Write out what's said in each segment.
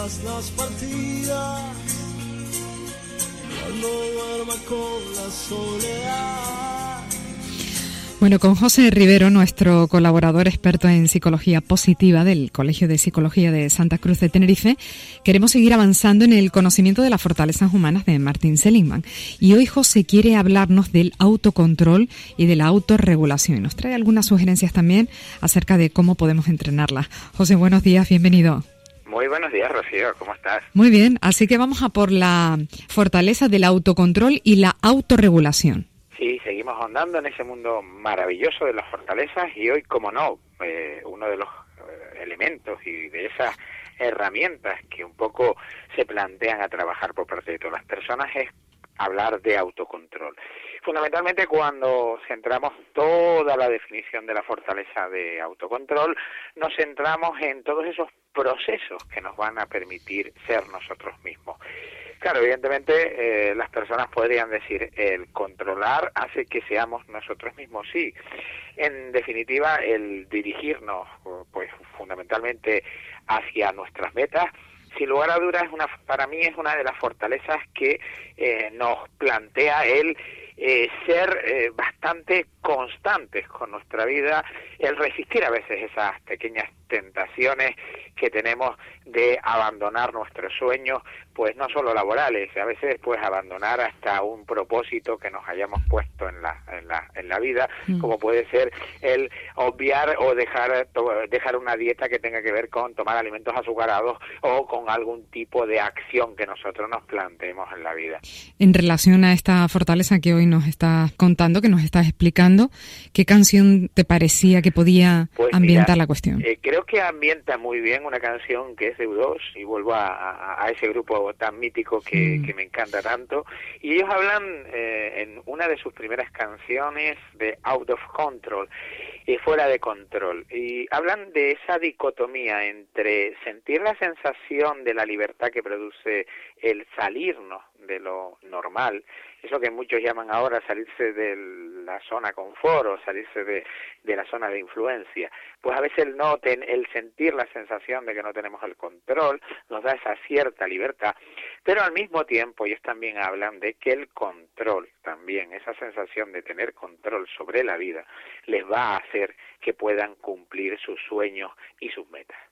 todas las partidas, cuando duerma con la soledad. Bueno, con José Rivero, nuestro colaborador experto en psicología positiva del Colegio de Psicología de Santa Cruz de Tenerife, queremos seguir avanzando en el conocimiento de las fortalezas humanas de Martin Seligman. Y hoy José quiere hablarnos del autocontrol y de la autorregulación. Y nos trae algunas sugerencias también acerca de cómo podemos entrenarlas. José, buenos días, bienvenido. Muy buenos días, Rocío, ¿cómo estás? Muy bien, así que vamos a por la fortaleza del autocontrol y la autorregulación. Sí, seguimos ahondando en ese mundo maravilloso de las fortalezas y hoy, como no, eh, uno de los eh, elementos y de esas herramientas que un poco se plantean a trabajar por parte de todas las personas es hablar de autocontrol. Fundamentalmente cuando centramos toda la definición de la fortaleza de autocontrol, nos centramos en todos esos procesos que nos van a permitir ser nosotros mismos. Claro, evidentemente eh, las personas podrían decir el controlar hace que seamos nosotros mismos, sí. En definitiva, el dirigirnos, pues fundamentalmente hacia nuestras metas, sin lugar a dudas, una, para mí es una de las fortalezas que eh, nos plantea el eh, ser eh, bastante constantes con nuestra vida, el resistir a veces esas pequeñas tentaciones que tenemos de abandonar nuestros sueños, pues no solo laborales, a veces pues abandonar hasta un propósito que nos hayamos puesto en la, en la, en la vida, mm. como puede ser el obviar o dejar, dejar una dieta que tenga que ver con tomar alimentos azucarados o con algún tipo de acción que nosotros nos planteemos en la vida. En relación a esta fortaleza que hoy nos estás contando, que nos estás explicando, ¿qué canción te parecía que podía pues ambientar la cuestión? Eh, creo que ambienta muy bien una canción que es de U2 y vuelvo a, ese grupo tan mítico que, que, me encanta tanto. Y ellos hablan eh, en una de sus primeras canciones de Out of Control, y fuera de control. Y hablan de esa dicotomía entre sentir la sensación de la libertad que produce el salirnos de lo normal, eso que muchos llaman ahora salirse de la zona confort o salirse de, de la zona de influencia, pues a veces el no el sentir la sensación de que no tenemos el control nos da esa cierta libertad, pero al mismo tiempo ellos también hablan de que el control también, esa sensación de tener control sobre la vida, les va a hacer que puedan cumplir sus sueños y sus metas.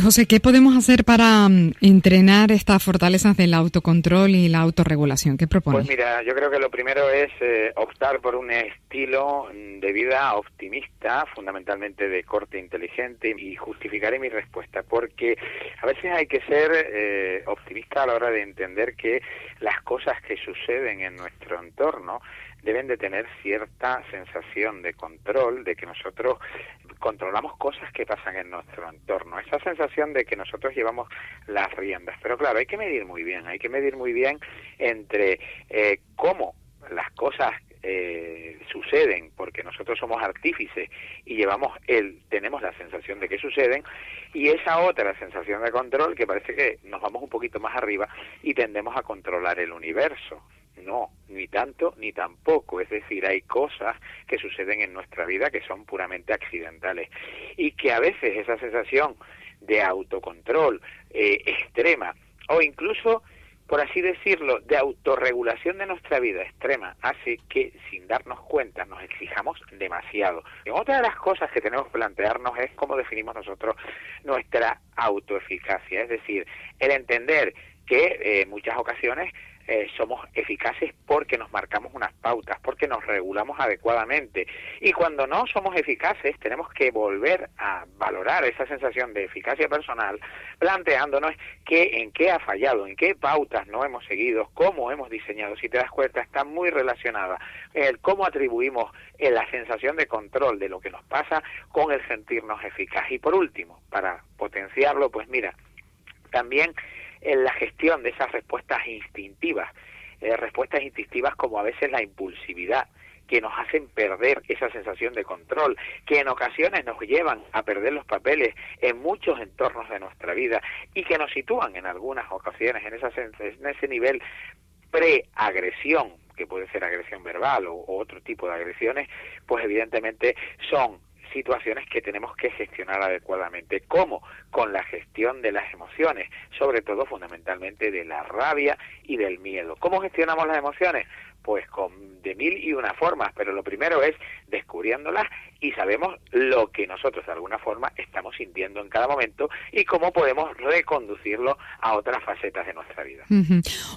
José, ¿qué podemos hacer para mm, entrenar estas fortalezas del autocontrol y la autorregulación? ¿Qué propones? Pues mira, yo creo que lo primero es eh, optar por un estilo de vida optimista, fundamentalmente de corte inteligente, y justificaré mi respuesta, porque a veces hay que ser eh, optimista a la hora de entender que las cosas que suceden en nuestro entorno deben de tener cierta sensación de control, de que nosotros controlamos cosas que pasan en nuestro entorno, esa sensación de que nosotros llevamos las riendas. Pero claro, hay que medir muy bien, hay que medir muy bien entre eh, cómo las cosas eh, suceden porque nosotros somos artífices y llevamos el tenemos la sensación de que suceden y esa otra sensación de control que parece que nos vamos un poquito más arriba y tendemos a controlar el universo no, ni tanto ni tampoco. Es decir, hay cosas que suceden en nuestra vida que son puramente accidentales y que a veces esa sensación de autocontrol eh, extrema o incluso por así decirlo, de autorregulación de nuestra vida extrema hace que, sin darnos cuenta, nos exijamos demasiado. Y otra de las cosas que tenemos que plantearnos es cómo definimos nosotros nuestra autoeficacia, es decir, el entender que eh, en muchas ocasiones eh, somos eficaces porque nos marcamos unas pautas, porque nos regulamos adecuadamente. Y cuando no somos eficaces, tenemos que volver a valorar esa sensación de eficacia personal, planteándonos qué, en qué ha fallado, en qué pautas no hemos seguido, cómo hemos diseñado. Si te das cuenta, está muy relacionada el cómo atribuimos eh, la sensación de control de lo que nos pasa con el sentirnos eficaz. Y por último, para potenciarlo, pues mira, también en la gestión de esas respuestas instintivas, eh, respuestas instintivas como a veces la impulsividad, que nos hacen perder esa sensación de control, que en ocasiones nos llevan a perder los papeles en muchos entornos de nuestra vida y que nos sitúan en algunas ocasiones en, esa, en ese nivel preagresión, que puede ser agresión verbal o, otro tipo de agresiones, pues evidentemente son situaciones que tenemos que gestionar adecuadamente. ¿Cómo? Con la gestión de las emociones, sobre todo fundamentalmente de la rabia y del miedo. ¿Cómo gestionamos las emociones? Pues con de mil y una formas, pero lo primero es descubriéndolas y sabemos lo que nosotros de alguna forma estamos sintiendo en cada momento y cómo podemos reconducirlo a otras facetas de nuestra vida.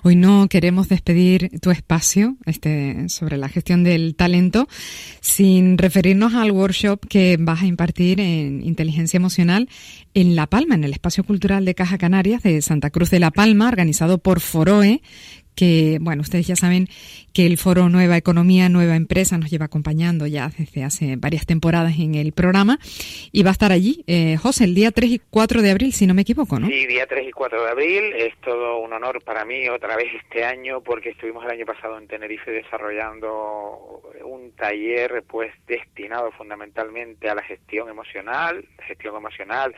Hoy no queremos despedir tu espacio este, sobre la gestión del talento sin referirnos al workshop que vas a impartir en inteligencia emocional en La Palma, en el Espacio Cultural de Caja Canarias de Santa Cruz de La Palma, organizado por Foroe, que, bueno, ustedes ya saben que el foro Nueva Economía, Nueva Empresa nos lleva acompañando ya desde hace varias temporadas en el programa y va a estar allí, eh, José, el día 3 y 4 de abril, si no me equivoco, ¿no? Sí, día 3 y 4 de abril, es todo un honor para mí otra vez este año porque estuvimos el año pasado en Tenerife desarrollando un taller pues destinado fundamentalmente a la gestión emocional, gestión emocional,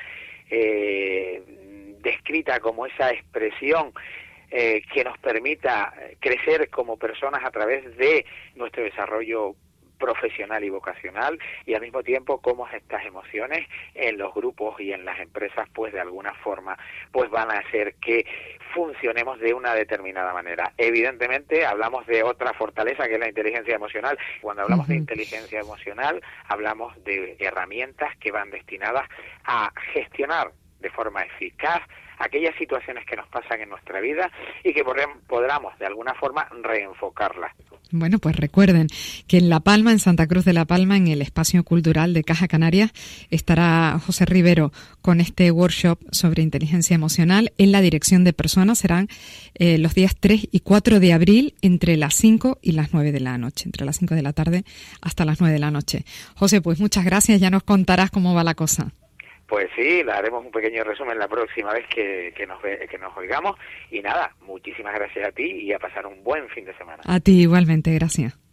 eh, descrita como esa expresión eh, que nos permita crecer como personas a través de nuestro desarrollo profesional y vocacional y al mismo tiempo cómo estas emociones en los grupos y en las empresas pues de alguna forma pues van a hacer que funcionemos de una determinada manera. Evidentemente hablamos de otra fortaleza que es la inteligencia emocional. Cuando hablamos de inteligencia emocional hablamos de herramientas que van destinadas a gestionar de forma eficaz aquellas situaciones que nos pasan en nuestra vida y que podamos de alguna forma reenfocarlas. Bueno, pues recuerden que en La Palma, en Santa Cruz de La Palma, en el espacio cultural de Caja Canarias, estará José Rivero con este workshop sobre inteligencia emocional en la dirección de personas. Serán eh, los días 3 y 4 de abril entre las 5 y las 9 de la noche, entre las 5 de la tarde hasta las 9 de la noche. José, pues muchas gracias, ya nos contarás cómo va la cosa. Pues sí, haremos un pequeño resumen la próxima vez que, que, nos, que nos oigamos. Y nada, muchísimas gracias a ti y a pasar un buen fin de semana. A ti igualmente, gracias.